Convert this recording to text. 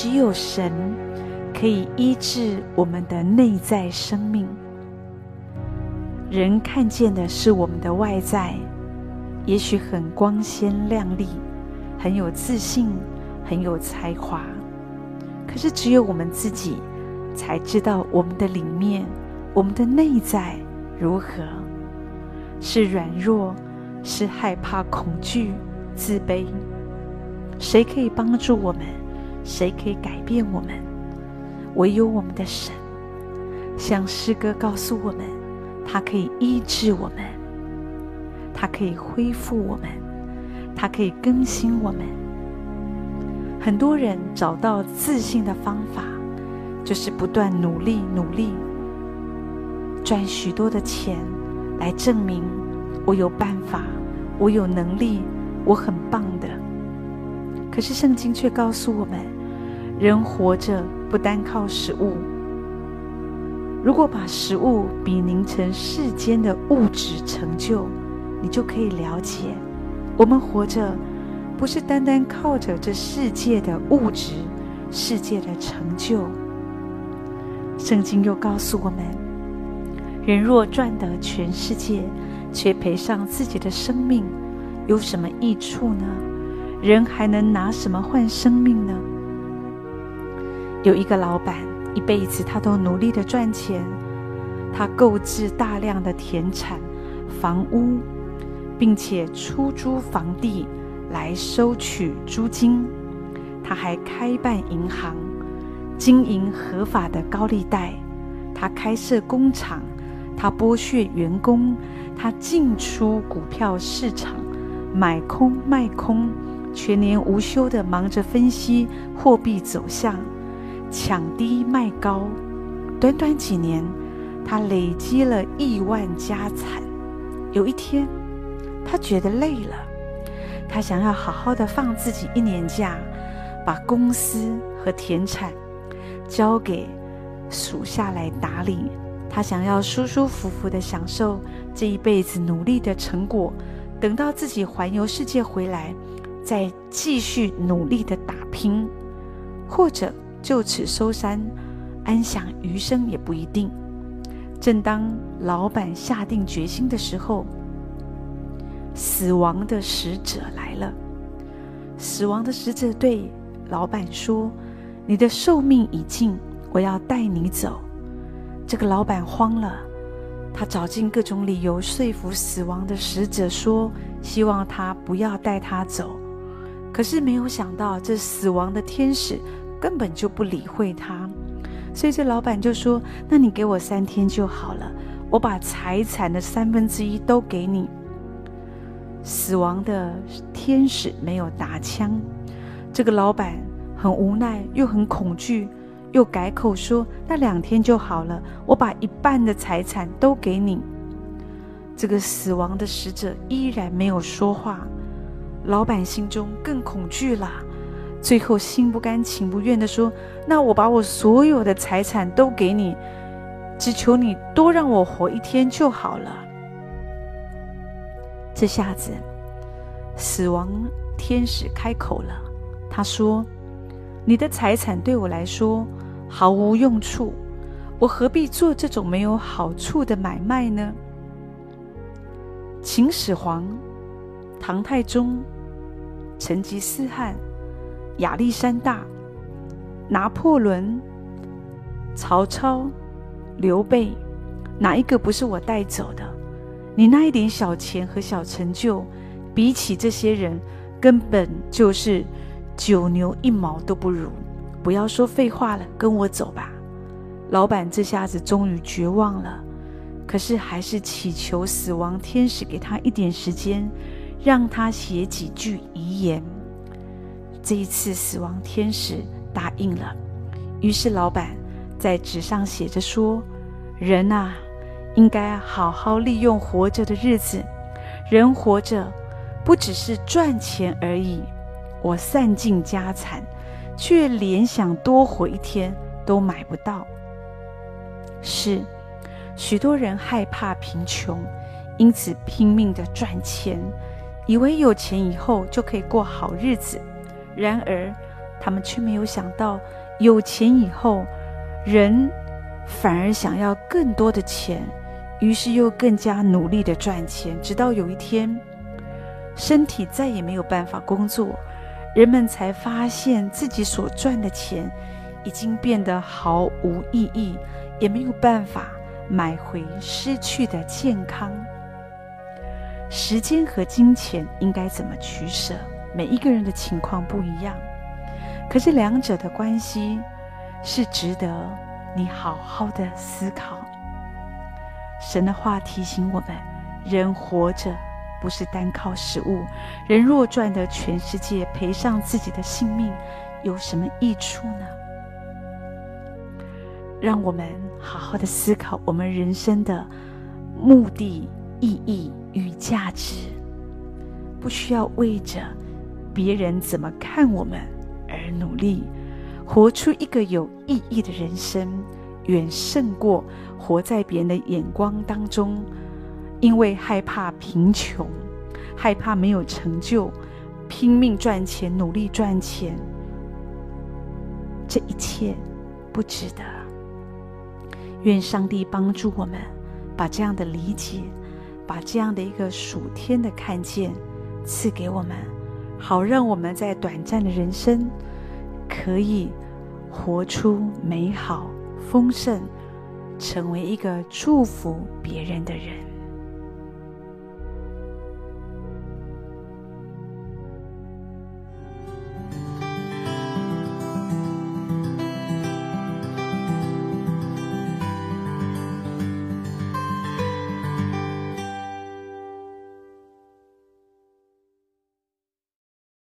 只有神可以医治我们的内在生命。人看见的是我们的外在，也许很光鲜亮丽，很有自信，很有才华。可是只有我们自己才知道我们的里面，我们的内在如何？是软弱，是害怕、恐惧、自卑。谁可以帮助我们？谁可以改变我们？唯有我们的神。像诗歌告诉我们，他可以医治我们，他可以恢复我们，他可以更新我们。很多人找到自信的方法，就是不断努力、努力，赚许多的钱，来证明我有办法，我有能力，我很棒的。可是圣经却告诉我们，人活着不单靠食物。如果把食物比拟成世间的物质成就，你就可以了解，我们活着不是单单靠着这世界的物质、世界的成就。圣经又告诉我们，人若赚得全世界，却赔上自己的生命，有什么益处呢？人还能拿什么换生命呢？有一个老板，一辈子他都努力的赚钱，他购置大量的田产、房屋，并且出租房地来收取租金。他还开办银行，经营合法的高利贷。他开设工厂，他剥削员工，他进出股票市场，买空卖空。全年无休地忙着分析货币走向，抢低卖高。短短几年，他累积了亿万家产。有一天，他觉得累了，他想要好好的放自己一年假，把公司和田产交给属下来打理。他想要舒舒服服的享受这一辈子努力的成果，等到自己环游世界回来。再继续努力的打拼，或者就此收山，安享余生也不一定。正当老板下定决心的时候，死亡的使者来了。死亡的使者对老板说：“你的寿命已尽，我要带你走。”这个老板慌了，他找尽各种理由说服死亡的使者说：“希望他不要带他走。”可是没有想到，这死亡的天使根本就不理会他，所以这老板就说：“那你给我三天就好了，我把财产的三分之一都给你。”死亡的天使没有答腔，这个老板很无奈，又很恐惧，又改口说：“那两天就好了，我把一半的财产都给你。”这个死亡的使者依然没有说话。老板心中更恐惧了，最后心不甘情不愿地说：“那我把我所有的财产都给你，只求你多让我活一天就好了。”这下子，死亡天使开口了，他说：“你的财产对我来说毫无用处，我何必做这种没有好处的买卖呢？”秦始皇、唐太宗。成吉思汗、亚历山大、拿破仑、曹操、刘备，哪一个不是我带走的？你那一点小钱和小成就，比起这些人，根本就是九牛一毛都不如。不要说废话了，跟我走吧。老板这下子终于绝望了，可是还是祈求死亡天使给他一点时间。让他写几句遗言。这一次，死亡天使答应了。于是，老板在纸上写着说：“人啊，应该好好利用活着的日子。人活着，不只是赚钱而已。我散尽家产，却连想多活一天都买不到。是，许多人害怕贫穷，因此拼命的赚钱。”以为有钱以后就可以过好日子，然而他们却没有想到，有钱以后，人反而想要更多的钱，于是又更加努力的赚钱，直到有一天，身体再也没有办法工作，人们才发现自己所赚的钱已经变得毫无意义，也没有办法买回失去的健康。时间和金钱应该怎么取舍？每一个人的情况不一样，可是两者的关系是值得你好好的思考。神的话提醒我们：人活着不是单靠食物，人若赚得全世界，赔上自己的性命，有什么益处呢？让我们好好的思考我们人生的目的、意义与价值，不需要为着别人怎么看我们而努力，活出一个有意义的人生，远胜过活在别人的眼光当中，因为害怕贫穷，害怕没有成就，拼命赚钱，努力赚钱，这一切不值得。愿上帝帮助我们，把这样的理解，把这样的一个属天的看见赐给我们。好，让我们在短暂的人生，可以活出美好、丰盛，成为一个祝福别人的人。